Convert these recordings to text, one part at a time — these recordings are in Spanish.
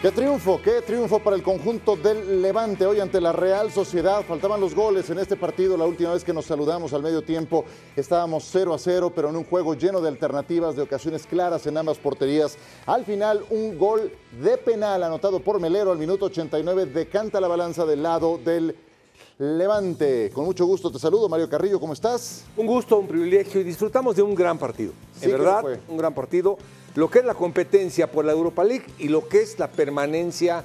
Qué triunfo, qué triunfo para el conjunto del Levante hoy ante la Real Sociedad. Faltaban los goles en este partido. La última vez que nos saludamos al medio tiempo estábamos 0 a 0, pero en un juego lleno de alternativas, de ocasiones claras en ambas porterías. Al final, un gol de penal anotado por Melero al minuto 89 decanta la balanza del lado del Levante. Con mucho gusto te saludo, Mario Carrillo, ¿cómo estás? Un gusto, un privilegio y disfrutamos de un gran partido. Sí, en verdad, fue. un gran partido. Lo que es la competencia por la Europa League y lo que es la permanencia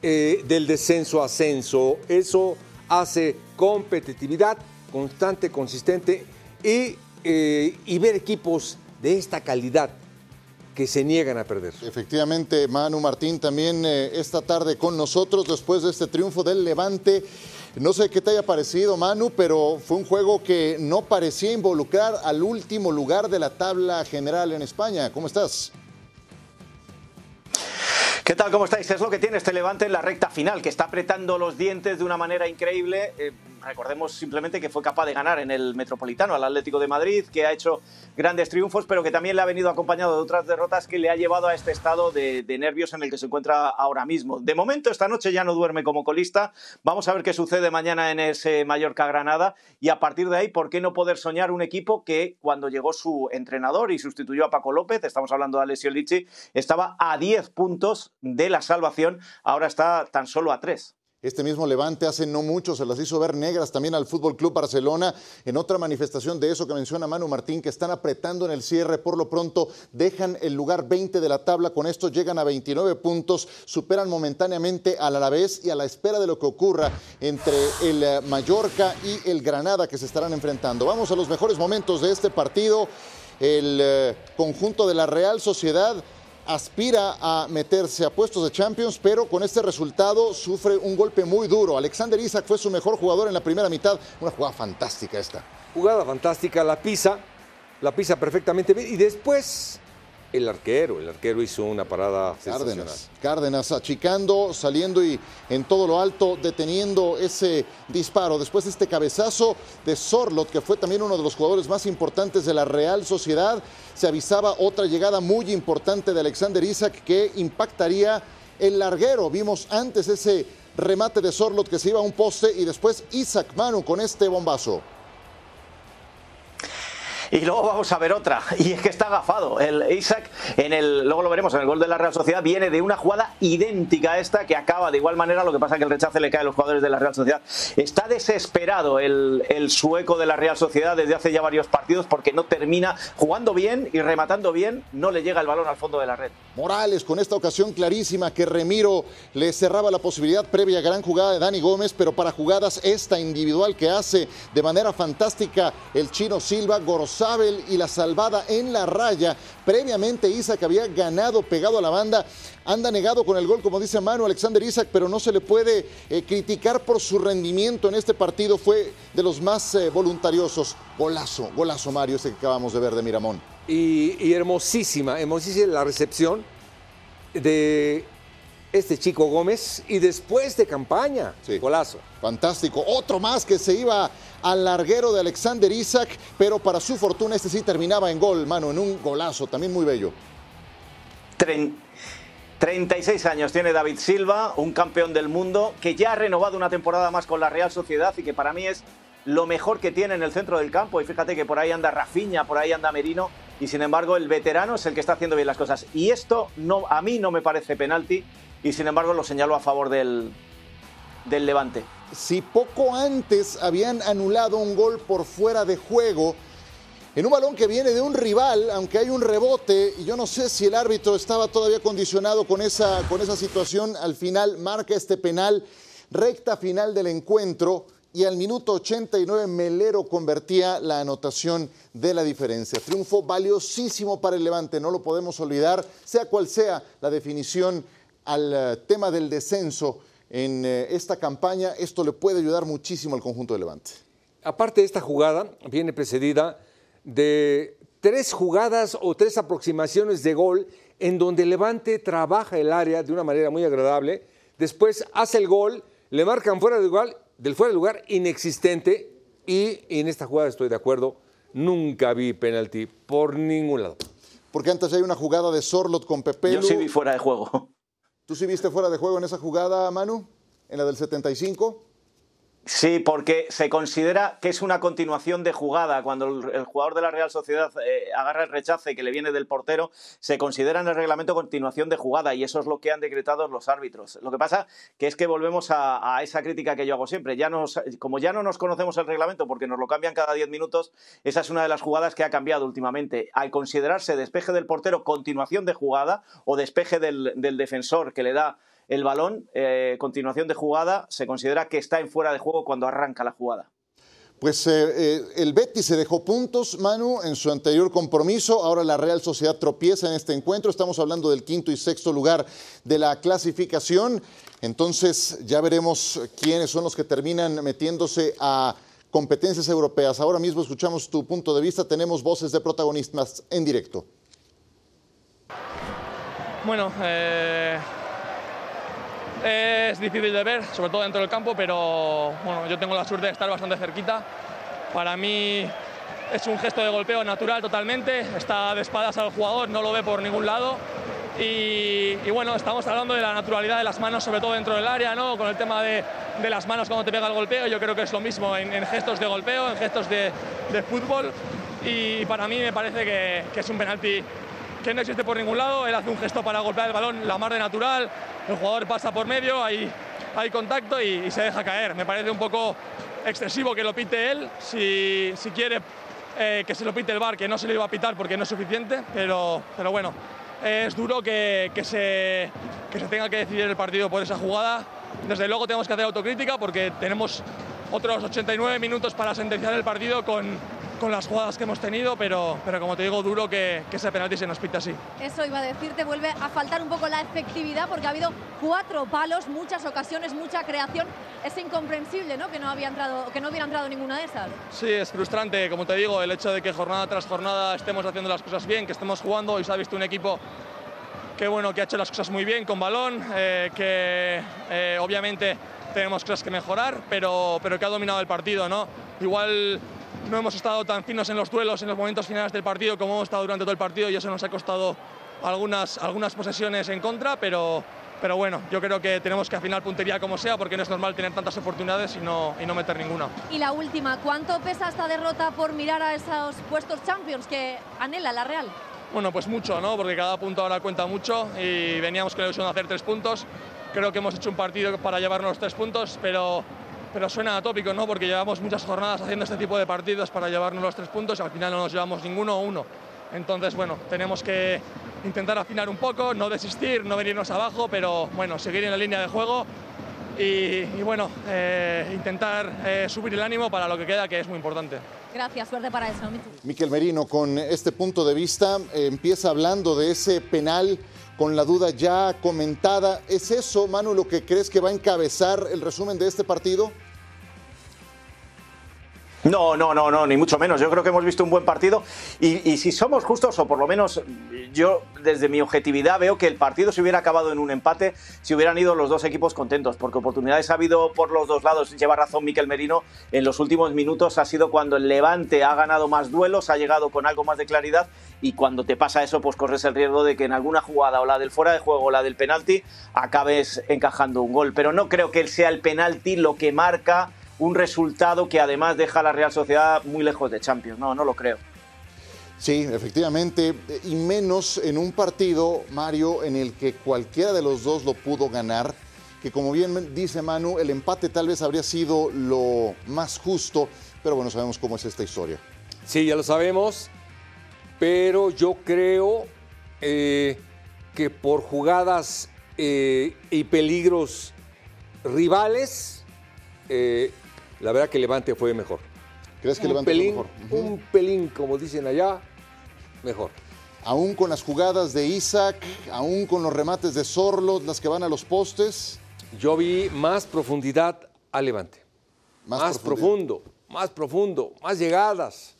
eh, del descenso a ascenso. Eso hace competitividad constante, consistente y, eh, y ver equipos de esta calidad que se niegan a perder. Efectivamente, Manu Martín también eh, esta tarde con nosotros después de este triunfo del Levante. No sé qué te haya parecido, Manu, pero fue un juego que no parecía involucrar al último lugar de la tabla general en España. ¿Cómo estás? ¿Qué tal? ¿Cómo estáis? Es lo que tiene este Levante en la recta final, que está apretando los dientes de una manera increíble. Eh, recordemos simplemente que fue capaz de ganar en el Metropolitano al Atlético de Madrid, que ha hecho grandes triunfos, pero que también le ha venido acompañado de otras derrotas que le ha llevado a este estado de, nervios en el que se encuentra ahora mismo. De momento, esta noche ya no duerme como colista. Vamos a ver qué sucede mañana en ese Mallorca-Granada y a partir de ahí, ¿por qué no poder soñar un equipo que cuando llegó su entrenador y sustituyó a Paco López, estamos hablando de Alessio Lichi, estaba a 10 puntos de la salvación, ahora está tan solo a 3. Este mismo Levante hace no mucho se las hizo ver negras también al Fútbol Club Barcelona en otra manifestación de eso que menciona Manu Martín que están apretando en el cierre por lo pronto dejan el lugar 20 de la tabla con esto llegan a 29 puntos superan momentáneamente al Alavés y a la espera de lo que ocurra entre el eh, Mallorca y el Granada que se estarán enfrentando. Vamos a los mejores momentos de este partido. El eh, conjunto de la Real Sociedad aspira a meterse a puestos de Champions, pero con este resultado sufre un golpe muy duro. Alexander Isaac fue su mejor jugador en la primera mitad, una jugada fantástica esta. Jugada fantástica, la pisa, la pisa perfectamente bien y después el arquero, el arquero hizo una parada. Cárdenas, Cárdenas achicando, saliendo y en todo lo alto deteniendo ese disparo. Después de este cabezazo de Sorlot, que fue también uno de los jugadores más importantes de la Real Sociedad, se avisaba otra llegada muy importante de Alexander Isaac que impactaría el larguero. Vimos antes ese remate de Sorlot que se iba a un poste y después Isaac Manu con este bombazo. Y luego vamos a ver otra, y es que está agafado. El Isaac, en el, luego lo veremos, en el gol de la Real Sociedad, viene de una jugada idéntica a esta que acaba de igual manera, lo que pasa es que el rechace le cae a los jugadores de la Real Sociedad. Está desesperado el, sueco de la Real Sociedad desde hace ya varios partidos porque no termina jugando bien y rematando bien, no le llega el balón al fondo de la red. Morales con esta ocasión clarísima que Remiro le cerraba la posibilidad previa gran jugada de Dani Gómez, pero para jugadas esta individual que hace de manera fantástica el chino Silva, Gorosabel y la salvada en la raya. Previamente Isaac había ganado pegado a la banda, anda negado con el gol, como dice Manu Alexander Isaac, pero no se le puede eh, criticar por su rendimiento en este partido, fue de los más eh, voluntariosos. Golazo, golazo Mario, ese que acabamos de ver de Miramón. Y, y hermosísima, hermosísima la recepción de este chico Gómez y después de campaña. Sí. Golazo. Fantástico. Otro más que se iba al larguero de Alexander Isaac, pero para su fortuna este sí terminaba en gol, mano, en un golazo, también muy bello. Tren- 36 años tiene David Silva, un campeón del mundo que ya ha renovado una temporada más con la Real Sociedad y que para mí es lo mejor que tiene en el centro del campo. Y fíjate que por ahí anda Rafinha, por ahí anda Merino y sin embargo el veterano es el que está haciendo bien las cosas. Y esto no, a mí no me parece penalti y sin embargo lo señalo a favor del, del Levante. Si poco antes habían anulado un gol por fuera de juego, en un balón que viene de un rival, aunque hay un rebote, y yo no sé si el árbitro estaba todavía condicionado con esa, con esa situación, al final marca este penal, recta final del encuentro, y al minuto 89 Melero convertía la anotación de la diferencia. Triunfo valiosísimo para el Levante, no lo podemos olvidar, sea cual sea la definición al eh, tema del descenso en eh, esta campaña, esto le puede ayudar muchísimo al conjunto de Levante. Aparte de esta jugada, viene precedida de tres jugadas o tres aproximaciones de gol en donde Levante trabaja el área de una manera muy agradable, después hace el gol, le marcan fuera de lugar, del fuera de lugar inexistente y en esta jugada estoy de acuerdo, nunca vi penalti por ningún lado. Porque antes hay una jugada de Sorlot con Pepe Yo sí vi fuera de juego. ¿Tú sí viste fuera de juego en esa jugada, Manu? ¿En la del 75? Sí, porque se considera que es una continuación de jugada. Cuando el, jugador de la Real Sociedad eh, agarra el rechace que le viene del portero, se considera en el reglamento continuación de jugada y eso es lo que han decretado los árbitros. Lo que pasa que es que volvemos a, esa crítica que yo hago siempre. Ya como ya no nos conocemos el reglamento porque nos lo cambian cada 10 minutos, esa es una de las jugadas que ha cambiado últimamente. Al considerarse despeje del portero continuación de jugada o despeje del defensor que le da el balón, eh, continuación de jugada, se considera que está en fuera de juego cuando arranca la jugada. Pues eh, eh, el Betis se dejó puntos, Manu, en su anterior compromiso. Ahora la Real Sociedad tropieza en este encuentro. Estamos hablando del quinto y sexto lugar de la clasificación. Entonces ya veremos quiénes son los que terminan metiéndose a competencias europeas. Ahora mismo escuchamos tu punto de vista. Tenemos voces de protagonistas en directo. Bueno, eh, es difícil de ver, sobre todo dentro del campo, pero bueno, yo tengo la suerte de estar bastante cerquita. Para mí es un gesto de golpeo natural totalmente, está de espadas al jugador, no lo ve por ningún lado. Y, bueno, estamos hablando de la naturalidad de las manos, sobre todo dentro del área, ¿no? con el tema de, de las manos cuando te pega el golpeo. Yo creo que es lo mismo en, gestos de golpeo, en gestos de, de, fútbol. Y para mí me parece que, que es un penalti que no existe por ningún lado. Él hace un gesto para golpear el balón, la mar de natural el jugador pasa por medio, hay, hay contacto y, se deja caer. Me parece un poco excesivo que lo pite él, si, si quiere eh, que se lo pite el bar, que no se le iba a pitar porque no es suficiente, pero, pero bueno, es duro que, que, se, que se tenga que decidir el partido por esa jugada. Desde luego tenemos que hacer autocrítica porque tenemos otros 89 minutos para sentenciar el partido con, con las jugadas que hemos tenido, pero, pero como te digo, duro que, que ese penalti se nos pita así. Eso iba a decirte, vuelve a faltar un poco la efectividad porque ha habido cuatro palos, muchas ocasiones, mucha creación. Es incomprensible ¿no? Que, no había entrado, que no hubiera entrado ninguna de esas. Sí, es frustrante, como te digo, el hecho de que jornada tras jornada estemos haciendo las cosas bien, que estemos jugando y se ha visto un equipo que, bueno, que ha hecho las cosas muy bien con balón, eh, que eh, obviamente tenemos cosas que mejorar, pero, pero que ha dominado el partido. ¿no? Igual no hemos estado tan finos en los duelos en los momentos finales del partido como hemos estado durante todo el partido y eso nos ha costado algunas, algunas posesiones en contra, pero, pero bueno, yo creo que tenemos que afinar puntería como sea porque no es normal tener tantas oportunidades y no, y no meter ninguna. Y la última, ¿cuánto pesa esta derrota por mirar a esos puestos Champions que anhela la Real? Bueno, pues mucho, ¿no? Porque cada punto ahora cuenta mucho y veníamos con la ilusión de hacer tres puntos. Creo que hemos hecho un partido para llevarnos los tres puntos, pero pero suena atópico, ¿no? Porque llevamos muchas jornadas haciendo este tipo de partidos para llevarnos los tres puntos y al final no nos llevamos ninguno o uno. Entonces, bueno, tenemos que intentar afinar un poco, no desistir, no venirnos abajo, pero bueno, seguir en la línea de juego y, bueno, eh, intentar eh, subir el ánimo para lo que queda, que es muy importante. Gracias, suerte para eso. Miquel Merino, con este punto de vista, eh, empieza hablando de ese penal con la duda ya comentada. ¿Es eso, Manu, lo que crees que va a encabezar el resumen de este partido? No, no, no, no, ni mucho menos. Yo creo que hemos visto un buen partido y, si somos justos, o por lo menos yo desde mi objetividad veo que el partido se hubiera acabado en un empate si hubieran ido los dos equipos contentos, porque oportunidades ha habido por los dos lados. Lleva razón Miquel Merino, en los últimos minutos ha sido cuando el Levante ha ganado más duelos, ha llegado con algo más de claridad y cuando te pasa eso, pues corres el riesgo de que en alguna jugada o la del fuera de juego o la del penalti acabes encajando un gol. Pero no creo que sea el penalti lo que marca un resultado que además deja a la Real Sociedad muy lejos de Champions. No, no lo creo. Sí, efectivamente, y menos en un partido, Mario, en el que cualquiera de los dos lo pudo ganar, que como bien dice Manu, el empate tal vez habría sido lo más justo, pero bueno, sabemos cómo es esta historia. Sí, ya lo sabemos, pero yo creo eh, que por jugadas eh, y peligros rivales, eh, la verdad que Levante fue mejor. ¿Crees que Levante fue mejor? Un pelín, como dicen allá, mejor. Aún con las jugadas de Isaac, aún con los remates de Sorlo, las que van a los postes. Yo vi más profundidad a Levante. Más, profundo, más profundo, más llegadas.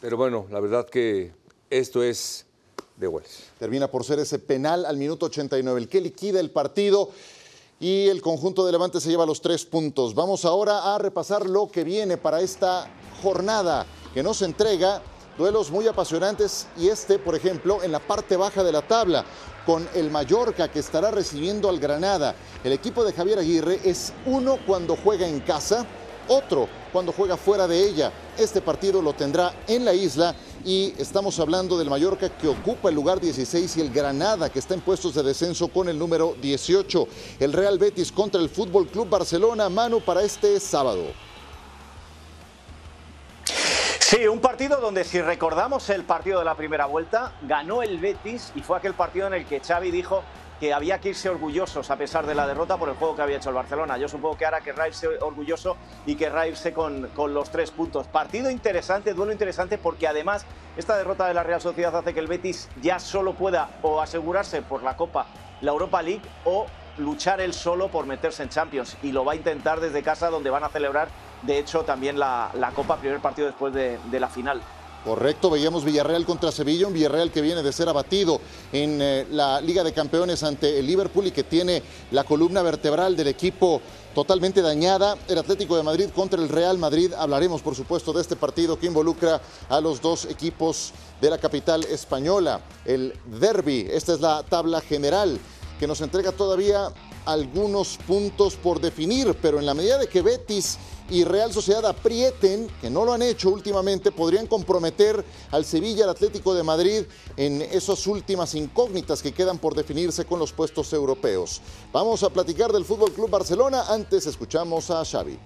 Pero bueno, la verdad que esto es de Wells. Termina por ser ese penal al minuto 89, el que liquida el partido y el conjunto de Levante se lleva los tres puntos. Vamos ahora a repasar lo que viene para esta jornada que nos entrega duelos muy apasionantes y este, por ejemplo, en la parte baja de la tabla con el Mallorca que estará recibiendo al Granada. El equipo de Javier Aguirre es uno cuando juega en casa, otro cuando juega fuera de ella. Este partido lo tendrá en la isla y estamos hablando del Mallorca que ocupa el lugar 16 y el Granada que está en puestos de descenso con el número 18. El Real Betis contra el Fútbol Club Barcelona, mano para este sábado. Sí, un partido donde si recordamos el partido de la primera vuelta, ganó el Betis y fue aquel partido en el que Xavi dijo que había que irse orgullosos a pesar de la derrota por el juego que había hecho el Barcelona. Yo supongo que ahora querrá irse orgulloso y querrá irse con, con los tres puntos. Partido interesante, duelo interesante porque además esta derrota de la Real Sociedad hace que el Betis ya solo pueda o asegurarse por la Copa la Europa League o luchar él solo por meterse en Champions y lo va a intentar desde casa donde van a celebrar de hecho también la, la Copa, primer partido después de, de la final. Correcto, veíamos Villarreal contra Sevilla, un Villarreal que viene de ser abatido en eh, la Liga de Campeones ante el Liverpool y que tiene la columna vertebral del equipo totalmente dañada. El Atlético de Madrid contra el Real Madrid. Hablaremos, por supuesto, de este partido que involucra a los dos equipos de la capital española. El Derby, esta es la tabla general que nos entrega todavía algunos puntos por definir, pero en la medida de que Betis y Real Sociedad aprieten, que no lo han hecho últimamente, podrían comprometer al Sevilla, al Atlético de Madrid en esas últimas incógnitas que quedan por definirse con los puestos europeos. Vamos a platicar del Fútbol Club Barcelona, antes escuchamos a Xavi.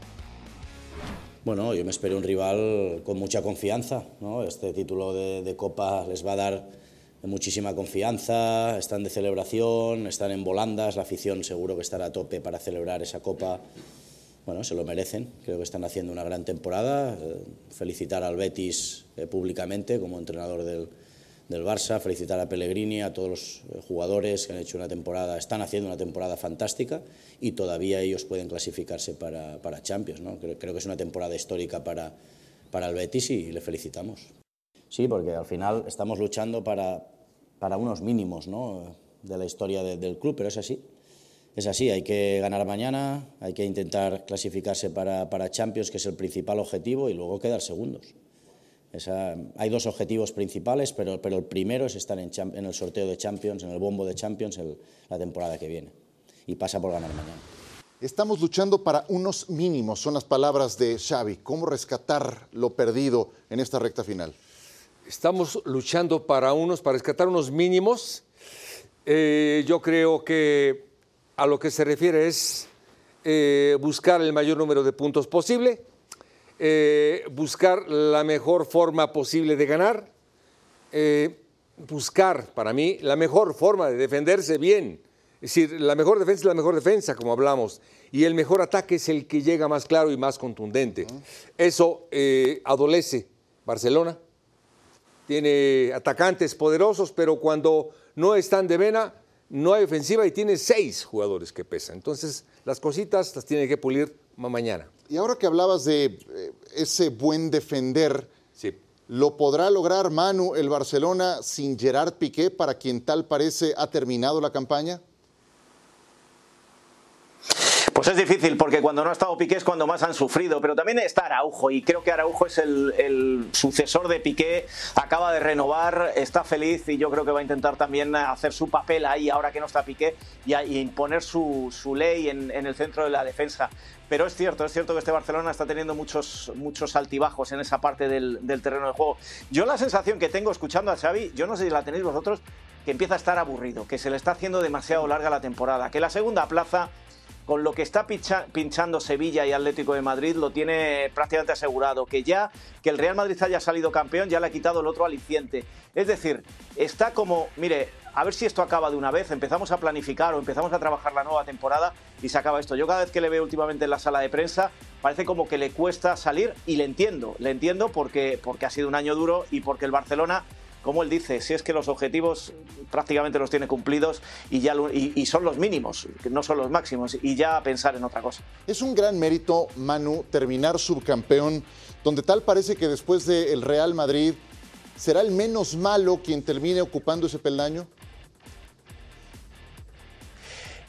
Bueno, yo me espero un rival con mucha confianza. Este título de Copa les va a dar muchísima confianza, están de celebración, están en volandas, la afición seguro que estará a tope para celebrar esa copa. Bueno, se lo merecen, creo que están haciendo una gran temporada. Eh, felicitar al Betis eh, públicamente como entrenador del, del, Barça, felicitar a Pellegrini, a todos los eh, jugadores que han hecho una temporada, están haciendo una temporada fantástica y todavía ellos pueden clasificarse para, para Champions. ¿no? Creo, que es una temporada histórica para, para el Betis y le felicitamos. Sí, porque al final estamos luchando para, para unos mínimos ¿no? de la historia de, del club, pero es así. Es así, hay que ganar mañana, hay que intentar clasificarse para, para Champions, que es el principal objetivo, y luego quedar segundos. Esa, hay dos objetivos principales, pero, pero el primero es estar en, en, el sorteo de Champions, en el bombo de Champions el, la temporada que viene. Y pasa por ganar mañana. Estamos luchando para unos mínimos, son las palabras de Xavi. ¿Cómo rescatar lo perdido en esta recta final? Estamos luchando para unos, para rescatar unos mínimos. Eh, yo creo que a lo que se refiere es eh, buscar el mayor número de puntos posible, eh, buscar la mejor forma posible de ganar, buscar para mí la mejor forma de defenderse bien. Es decir, la mejor defensa es la mejor defensa, como hablamos, y el mejor ataque es el que llega más claro y más contundente. Eso adolece Barcelona, tiene atacantes poderosos, pero cuando no están de vena, no hay ofensiva y tiene seis jugadores que pesan. Entonces, las cositas las tiene que pulir mañana. Y ahora que hablabas de eh, ese buen defender, sí. ¿lo podrá lograr Manu el Barcelona sin Gerard Piqué, para quien tal parece ha terminado la campaña? Pues es difícil porque cuando no ha estado Piqué es cuando más han sufrido, pero también está Araujo y creo que Araujo es el, sucesor de Piqué, acaba de renovar, está feliz y yo creo que va a intentar también hacer su papel ahí ahora que no está Piqué y, imponer su, ley en, en, el centro de la defensa. Pero es cierto, es cierto que este Barcelona está teniendo muchos, muchos altibajos en esa parte del, del terreno de juego. Yo la sensación que tengo escuchando a Xavi, yo no sé si la tenéis vosotros, que empieza a estar aburrido, que se le está haciendo demasiado larga la temporada, que la segunda plaza con lo que está pincha, pinchando Sevilla y Atlético de Madrid lo tiene prácticamente asegurado, que ya que el Real Madrid haya salido campeón ya le ha quitado el otro aliciente. Es decir, está como, mire, a ver si esto acaba de una vez, empezamos a planificar o empezamos a trabajar la nueva temporada y se acaba esto. Yo cada vez que le veo últimamente en la sala de prensa parece como que le cuesta salir y le entiendo, le entiendo porque, porque ha sido un año duro y porque el Barcelona como él dice, si es que los objetivos prácticamente los tiene cumplidos y, ya lo, y, y, son los mínimos, no son los máximos, y ya pensar en otra cosa. Es un gran mérito, Manu, terminar subcampeón, donde tal parece que después del Real Madrid será el menos malo quien termine ocupando ese peldaño.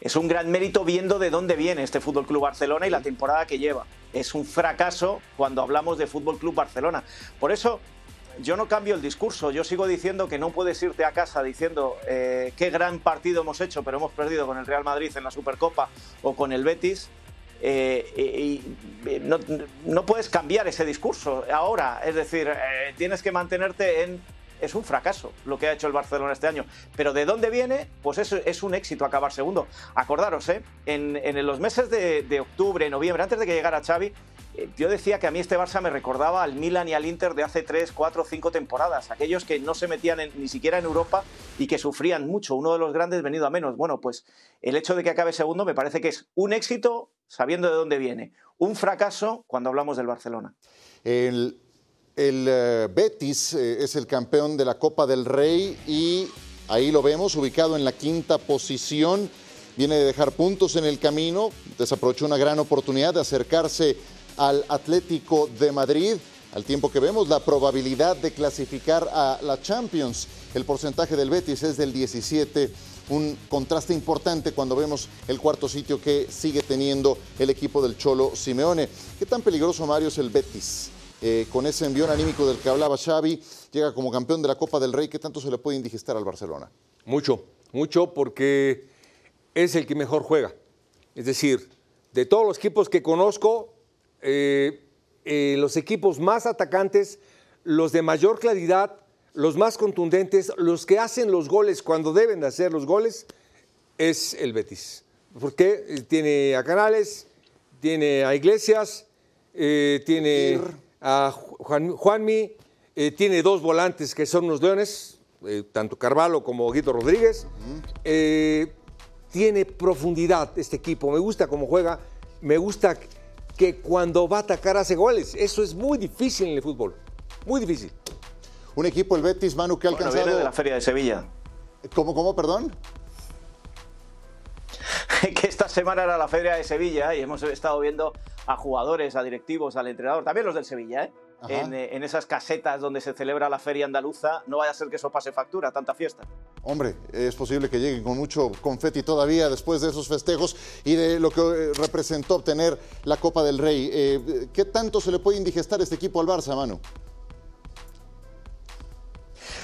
Es un gran mérito viendo de dónde viene este Fútbol Club Barcelona y la temporada que lleva. Es un fracaso cuando hablamos de Fútbol Club Barcelona. Por eso yo no cambio el discurso. Yo sigo diciendo que no puedes irte a casa diciendo eh, qué gran partido hemos hecho, pero hemos perdido con el Real Madrid en la Supercopa o con el Betis. Eh, no, puedes cambiar ese discurso ahora. Es decir, eh, tienes que mantenerte en es un fracaso lo que ha hecho el Barcelona este año. Pero ¿de dónde viene? Pues es, un éxito acabar segundo. Acordaros, en, en los meses de, de, octubre, noviembre, antes de que llegara Xavi, yo decía que a mí este Barça me recordaba al Milan y al Inter de hace 3, 4, 5 temporadas. Aquellos que no se metían ni siquiera en Europa y que sufrían mucho. Uno de los grandes venido a menos. Bueno, pues el hecho de que acabe segundo me parece que es un éxito sabiendo de dónde viene. Un fracaso cuando hablamos del Barcelona. El eh, Betis eh, es el campeón de la Copa del Rey y ahí lo vemos, ubicado en la quinta posición. Viene de dejar puntos en el camino, desaprovechó una gran oportunidad de acercarse al Atlético de Madrid. Al tiempo que vemos la probabilidad de clasificar a la Champions, el porcentaje del Betis es del 17, un contraste importante cuando vemos el cuarto sitio que sigue teniendo el equipo del Cholo Simeone. ¿Qué tan peligroso, Mario, es el Betis? Eh, con ese envión anímico del que hablaba Xavi, llega como campeón de la Copa del Rey. ¿Qué tanto se le puede indigestar al Barcelona? Mucho, mucho porque es el que mejor juega. Es decir, de todos los equipos que conozco, eh, eh, los equipos más atacantes, los de mayor claridad, los más contundentes, los que hacen los goles cuando deben de hacer los goles, es el Betis. Porque tiene a Canales, tiene a Iglesias, tiene a Juan, Juanmi, eh, tiene dos volantes que son unos leones, eh, tanto Carvalho como Guido Rodríguez. Eh, tiene profundidad este equipo, me gusta cómo juega, me gusta que cuando va a atacar hace goles. Eso es muy difícil en el fútbol, muy difícil. Un equipo, el Betis, Manu, que ha alcanzado... Bueno, viene de la Feria de Sevilla. ¿Cómo, cómo, perdón? que esta semana era la Feria de Sevilla y hemos estado viendo a jugadores, a directivos, al entrenador, también los del Sevilla, ¿eh? En, eh, en, esas casetas donde se celebra la feria andaluza, no vaya a ser que eso pase factura, tanta fiesta. Hombre, es posible que lleguen con mucho confeti todavía después de esos festejos y de lo que eh, representó obtener la Copa del Rey. Eh, ¿Qué tanto se le puede indigestar este equipo al Barça, Manu?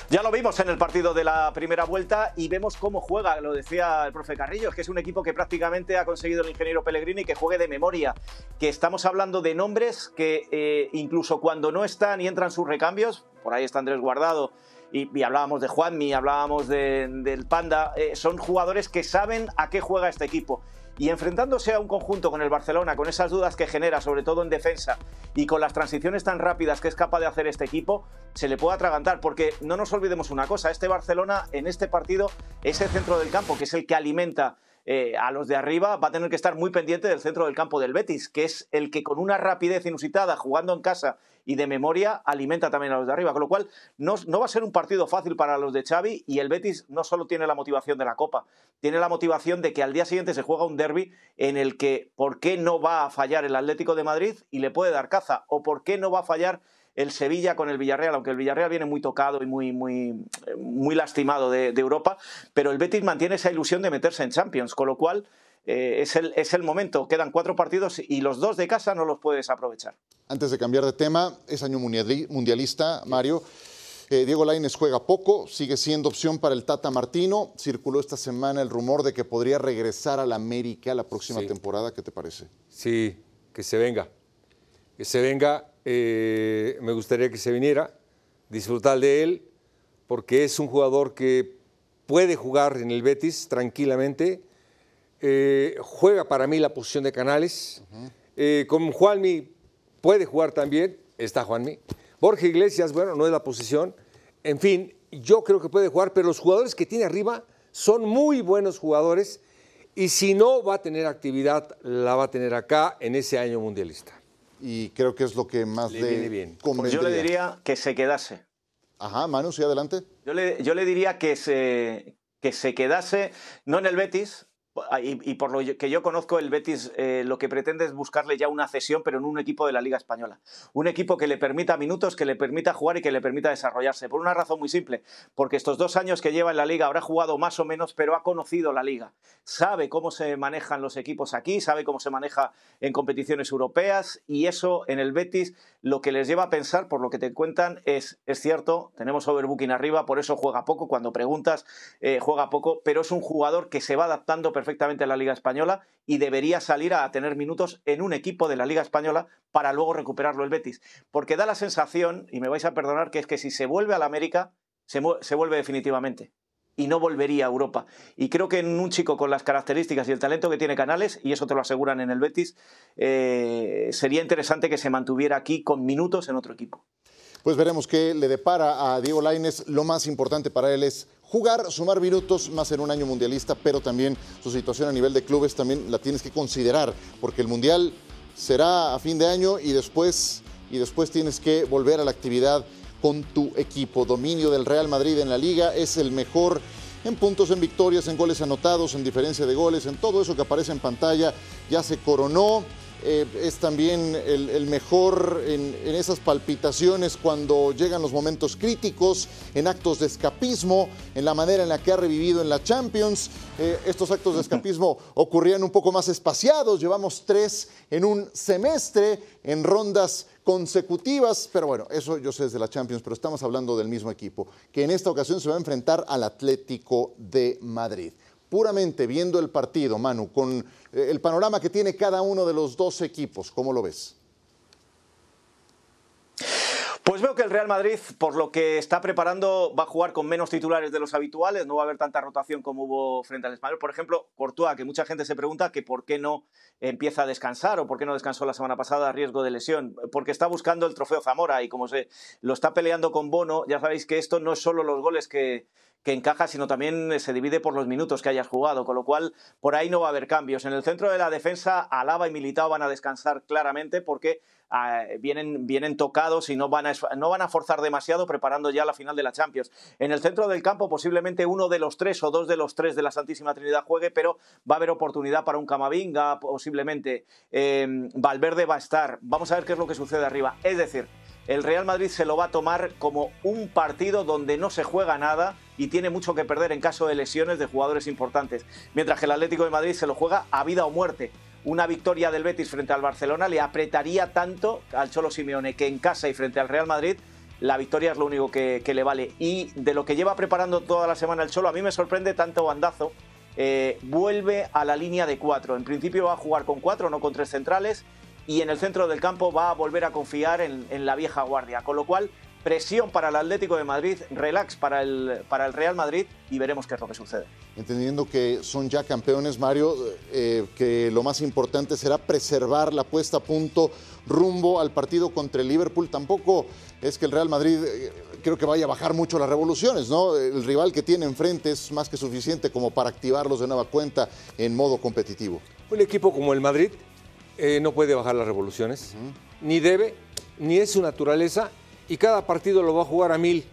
Ya lo vimos en el partido de la primera vuelta y vemos cómo juega, lo decía el profe Carrillo, es que es un equipo que prácticamente ha conseguido el ingeniero Pellegrini que juegue de memoria, que estamos hablando de nombres que eh, incluso cuando no están y entran sus recambios, por ahí está Andrés Guardado, y, hablábamos de Juanmi, hablábamos de, del Panda, eh, son jugadores que saben a qué juega este equipo. Y enfrentándose a un conjunto con el Barcelona, con esas dudas que genera, sobre todo en defensa, y con las transiciones tan rápidas que es capaz de hacer este equipo, se le puede atragantar. Porque no nos olvidemos una cosa, este Barcelona en este partido es el centro del campo, que es el que alimenta eh, a los de arriba, va a tener que estar muy pendiente del centro del campo del Betis, que es el que con una rapidez inusitada, jugando en casa y de memoria, alimenta también a los de arriba. Con lo cual, no, no va a ser un partido fácil para los de Xavi y el Betis no solo tiene la motivación de la Copa, tiene la motivación de que al día siguiente se juega un derby en el que, ¿por qué no va a fallar el Atlético de Madrid y le puede dar caza? ¿O por qué no va a fallar el Sevilla con el Villarreal, aunque el Villarreal viene muy tocado y muy, muy, muy lastimado de, Europa, pero el Betis mantiene esa ilusión de meterse en Champions, con lo cual eh, es, el, es el momento. Quedan cuatro partidos y los dos de casa no los puedes aprovechar. Antes de cambiar de tema, es año mundialista, Mario. Eh, Diego Lainez juega poco, sigue siendo opción para el Tata Martino. Circuló esta semana el rumor de que podría regresar a la América la próxima Sí. temporada. ¿Qué te parece? Sí, que se venga. Que se venga. eh, me gustaría que se viniera, disfrutar de él, porque es un jugador que puede jugar en el Betis tranquilamente. Eh, juega para mí la posición de Canales. Eh, con Juanmi puede jugar también. Está Juanmi. Borja Iglesias, bueno, no es la posición. En fin, yo creo que puede jugar, pero los jugadores que tiene arriba son muy buenos jugadores. Y si no va a tener actividad, la va a tener acá en ese año mundialista. Y creo que es lo que más Le le, viene bien. Pues yo le diría que se quedase. Ajá, Manu, sí, adelante. Yo le, yo le diría que se, que se quedase, no en el Betis, y, por lo que yo conozco, el Betis eh, lo que pretende es buscarle ya una cesión, pero en un equipo de la Liga Española. Un equipo que le permita minutos, que le permita jugar y que le permita desarrollarse. Por una razón muy simple, porque estos dos años que lleva en la Liga habrá jugado más o menos, pero ha conocido la Liga. Sabe cómo se manejan los equipos aquí, sabe cómo se maneja en competiciones europeas y eso en el Betis lo que les lleva a pensar, por lo que te cuentan, es, es cierto, tenemos overbooking arriba, por eso juega poco, cuando preguntas, eh, juega poco, pero es un jugador que se va adaptando perfectamente perfectamente a la Liga Española y debería salir a tener minutos en un equipo de la Liga Española para luego recuperarlo el Betis. Porque da la sensación, y me vais a perdonar, que es que si se vuelve a la América, se, vuelve definitivamente y no volvería a Europa. Y creo que en un chico con las características y el talento que tiene Canales, y eso te lo aseguran en el Betis, eh, sería interesante que se mantuviera aquí con minutos en otro equipo. Pues veremos qué le depara a Diego Laines. Lo más importante para él es jugar, sumar minutos más en un año mundialista, pero también su situación a nivel de clubes también la tienes que considerar, porque el mundial será a fin de año y después, y después tienes que volver a la actividad con tu equipo. Dominio del Real Madrid en la liga es el mejor en puntos, en victorias, en goles anotados, en diferencia de goles, en todo eso que aparece en pantalla. Ya se coronó. Eh, es también el, mejor en, esas palpitaciones cuando llegan los momentos críticos, en actos de escapismo, en la manera en la que ha revivido en la Champions. Eh, estos actos de escapismo ocurrían un poco más espaciados, llevamos tres en un semestre, en rondas consecutivas, pero bueno, eso yo sé desde la Champions, pero estamos hablando del mismo equipo, que en esta ocasión se va a enfrentar al Atlético de Madrid puramente viendo el partido, Manu, con eh, el panorama que tiene cada uno de los dos equipos, ¿cómo lo ves? Pues veo que el Real Madrid, por lo que está preparando, va a jugar con menos titulares de los habituales, no va a haber tanta rotación como hubo frente al Español. Por ejemplo, Courtois, que mucha gente se pregunta que por qué no empieza a descansar o por qué no descansó la semana pasada a riesgo de lesión, porque está buscando el trofeo Zamora y como se lo está peleando con Bono, ya sabéis que esto no es solo los goles que, que encaja, sino también se divide por los minutos que hayas jugado, con lo cual por ahí no va a haber cambios. En el centro de la defensa, Alaba y Militao van a descansar claramente porque ah, vienen, vienen tocados y no van, a, no van a forzar demasiado preparando ya la final de la Champions. En el centro del campo posiblemente uno de los tres o dos de los tres de la Santísima Trinidad juegue, pero va a haber oportunidad para un Camavinga, posiblemente eh, Valverde va a estar. Vamos a ver qué es lo que sucede arriba. Es decir, el Real Madrid se lo va a tomar como un partido donde no se juega nada y tiene mucho que perder en caso de lesiones de jugadores importantes, mientras que el Atlético de Madrid se lo juega a vida o muerte. Una victoria del Betis frente al Barcelona le apretaría tanto al Cholo Simeone que en casa y frente al Real Madrid la victoria es lo único que, le vale. Y de lo que lleva preparando toda la semana el Cholo, a mí me sorprende tanto bandazo. Eh, vuelve a la línea de cuatro. En principio va a jugar con cuatro, no con tres centrales y en el centro del campo va a volver a confiar en, la vieja guardia. Con lo cual, presión para el Atlético de Madrid, relax para el, para el Real Madrid y veremos qué es lo que sucede. Entendiendo que son ya campeones, Mario, eh, que lo más importante será preservar la puesta a punto rumbo al partido contra el Liverpool. Tampoco es que el Real Madrid eh, creo que vaya a bajar mucho las revoluciones, ¿no? El rival que tiene enfrente es más que suficiente como para activarlos de nueva cuenta en modo competitivo. Un equipo como el Madrid eh, no puede bajar las revoluciones, ni debe, ni es su naturaleza, y cada partido lo va a jugar a mil.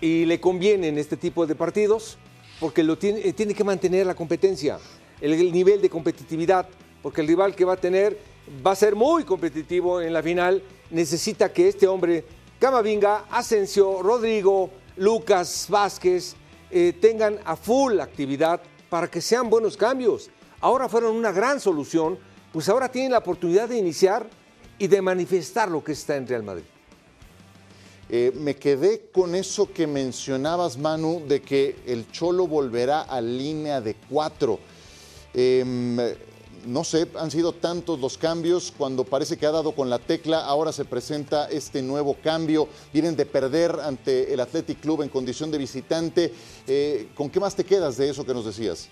Y le conviene en este tipo de partidos porque lo tiene, eh, tiene que mantener la competencia, el, nivel de competitividad, porque el rival que va a tener va a ser muy competitivo en la final, necesita que este hombre, Camavinga, Asensio, Rodrigo, Lucas, Vázquez, eh, tengan a full actividad para que sean buenos cambios. Ahora fueron una gran solución pues ahora tienen la oportunidad de iniciar y de manifestar lo que está en Real Madrid. Eh, me quedé con eso que mencionabas, Manu, de que el Cholo volverá a línea de cuatro. Em, no sé, han sido tantos los cambios, cuando parece que ha dado con la tecla, ahora se presenta este nuevo cambio, vienen de perder ante el Athletic Club en condición de visitante. Eh, ¿Con qué más te quedas de eso que nos decías?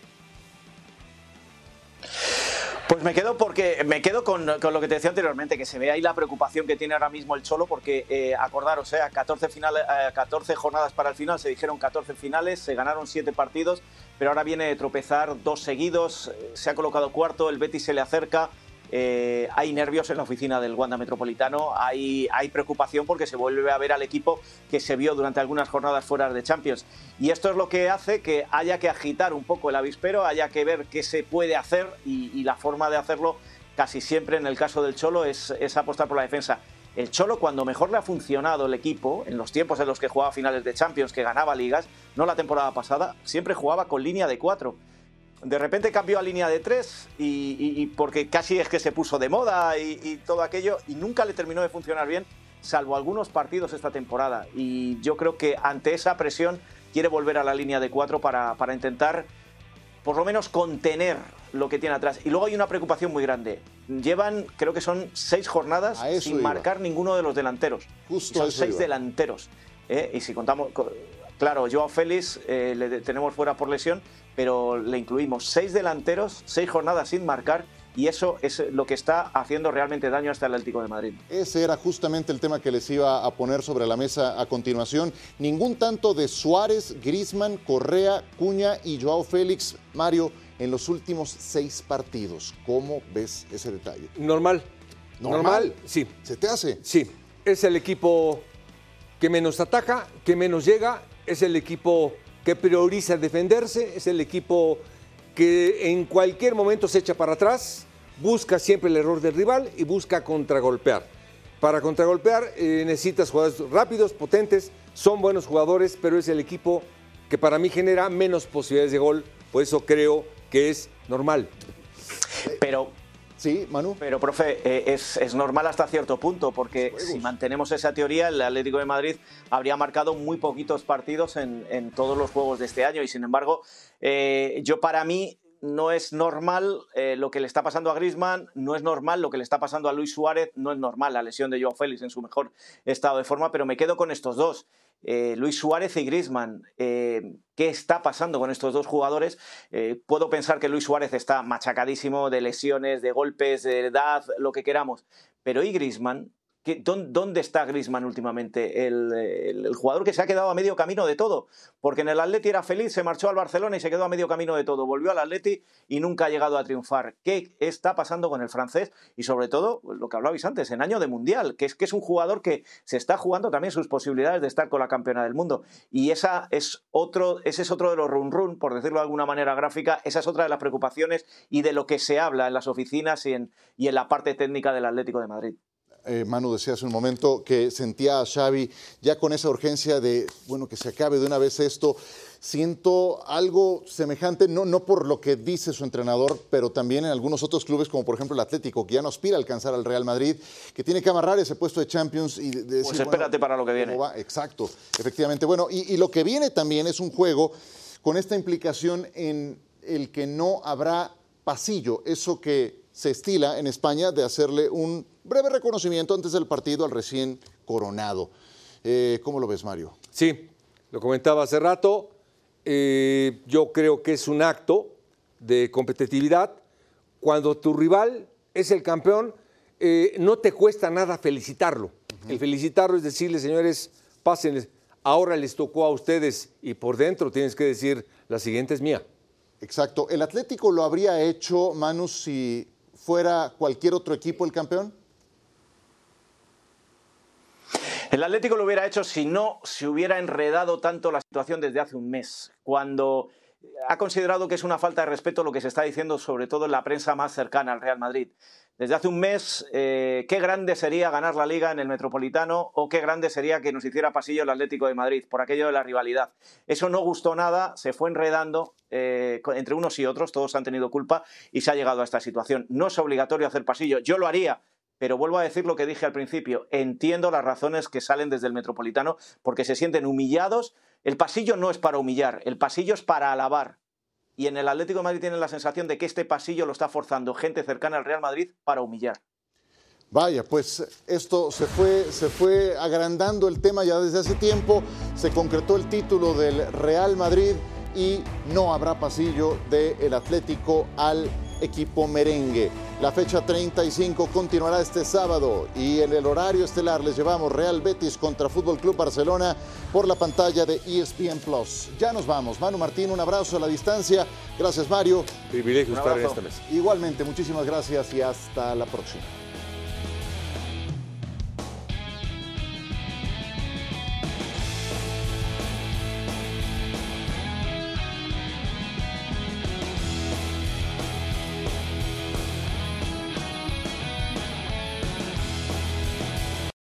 Pues me quedo porque me quedo con, lo que te decía anteriormente, que se ve ahí la preocupación que tiene ahora mismo el Cholo, porque eh, acordaros, eh, 14, finales, 14 jornadas para el final, se dijeron 14 finales, se ganaron 7 partidos, pero ahora viene de tropezar dos seguidos, eh, se ha colocado cuarto, el Betis se le acerca, eh, hay nervios en la oficina del Wanda Metropolitano, hay, preocupación porque se vuelve a ver al equipo que se vio durante algunas jornadas fuera de Champions. Y esto es lo que hace que haya que agitar un poco el avispero, haya que ver qué se puede hacer y, la forma de hacerlo casi siempre en el caso del Cholo es, es apostar por la defensa. El Cholo, cuando mejor le ha funcionado el equipo, en los tiempos en los que jugaba finales de Champions, que ganaba ligas, no la temporada pasada, siempre jugaba con línea de cuatro. De repente cambió a línea de tres y, porque casi es que se puso de moda y, todo aquello y nunca le terminó de funcionar bien, salvo algunos partidos esta temporada. Y yo creo que ante esa presión quiere volver a la línea de cuatro para, para intentar por lo menos contener lo que tiene atrás. Y luego hay una preocupación muy grande. Llevan, creo que son seis jornadas sin marcar ninguno de los delanteros. Justo son seis delanteros. ¿eh? Y si contamos, claro, Joao Félix eh, le tenemos fuera por lesión, pero le incluimos seis delanteros, seis jornadas sin marcar y eso es lo que está haciendo realmente daño hasta el Atlético de Madrid. Ese era justamente el tema que les iba a poner sobre la mesa a continuación. Ningún tanto de Suárez, Grisman, Correa, Cuña y Joao Félix, Mario, en los últimos seis partidos. ¿Cómo ves ese detalle? Normal. Normal. Sí. ¿Se te hace? Sí. Es el equipo que menos ataca, que menos llega, es el equipo que prioriza defenderse, es el equipo que en cualquier momento se echa para atrás, busca siempre el error del rival y busca contragolpear. Para contragolpear eh, necesitas jugadores rápidos, potentes, son buenos jugadores, pero es el equipo que para mí genera menos posibilidades de gol, por eso creo que es normal. Pero Sí, Manu. Pero, profe, eh, es, normal hasta cierto punto, porque si mantenemos esa teoría, el Atlético de Madrid habría marcado muy poquitos partidos en, todos los juegos de este año. Y sin embargo, eh, yo para mí no es normal eh, lo que le está pasando a Grisman, no es normal lo que le está pasando a Luis Suárez, no es normal la lesión de Joao Félix en su mejor estado de forma, pero me quedo con estos dos. Eh, Luis Suárez y Grisman. Eh, ¿Qué está pasando con estos dos jugadores? Puedo pensar que Luis Suárez está machacadísimo de lesiones, de golpes, de edad, lo que queramos. Pero ¿y Grisman? ¿Dónde está Grisman últimamente? El, jugador que se ha quedado a medio camino de todo. Porque en el Atleti era feliz, se marchó al Barcelona y se quedó a medio camino de todo. Volvió al Atleti y nunca ha llegado a triunfar. ¿Qué está pasando con el francés? Y sobre todo, lo que hablabais antes, en año de Mundial, que es que es un jugador que se está jugando también sus posibilidades de estar con la campeona del mundo. Y esa es otro, ese es otro de los run run, por decirlo de alguna manera gráfica, esa es otra de las preocupaciones y de lo que se habla en las oficinas y en, y en la parte técnica del Atlético de Madrid. Eh, Manu decía hace un momento que sentía a Xavi ya con esa urgencia de, bueno, que se acabe de una vez esto. Siento algo semejante, no, no por lo que dice su entrenador, pero también en algunos otros clubes, como por ejemplo el Atlético, que ya no aspira a alcanzar al Real Madrid, que tiene que amarrar ese puesto de Champions y decir, Pues espérate para lo que viene. Exacto, efectivamente. Bueno, y lo que viene también es un juego con esta implicación en el que no habrá pasillo, eso que se estila en España de hacerle un breve reconocimiento antes del partido al recién coronado. Eh, ¿Cómo lo ves, Mario? Sí, lo comentaba hace rato. Eh, yo creo que es un acto de competitividad. Cuando tu rival es el campeón, eh, no te cuesta nada felicitarlo. El felicitarlo es decirle, señores, pásenles, ahora les tocó a ustedes y por dentro tienes que decir, la siguiente es mía. Exacto. ¿El Atlético lo habría hecho, Manu, si fuera cualquier otro equipo el campeón? El Atlético lo hubiera hecho si no se hubiera enredado tanto la situación desde hace un mes, cuando ha considerado que es una falta de respeto lo que se está diciendo, sobre todo en la prensa más cercana al Real Madrid. Desde hace un mes, eh, qué grande sería ganar la liga en el Metropolitano o qué grande sería que nos hiciera pasillo el Atlético de Madrid por aquello de la rivalidad. Eso no gustó nada, se fue enredando eh, entre unos y otros, todos han tenido culpa y se ha llegado a esta situación. No es obligatorio hacer pasillo, yo lo haría, pero vuelvo a decir lo que dije al principio, entiendo las razones que salen desde el Metropolitano porque se sienten humillados. El pasillo no es para humillar, el pasillo es para alabar. Y en el Atlético de Madrid tienen la sensación de que este pasillo lo está forzando gente cercana al Real Madrid para humillar. Vaya, pues esto se fue, se fue agrandando el tema ya desde hace tiempo, se concretó el título del Real Madrid y no habrá pasillo del Atlético al equipo merengue. La fecha 35 continuará este sábado y en el horario estelar les llevamos Real Betis contra Fútbol Club Barcelona por la pantalla de ESPN Plus. Ya nos vamos. Manu Martín, un abrazo a la distancia. Gracias, Mario. Privilegio estar en esta mesa. Igualmente, muchísimas gracias y hasta la próxima.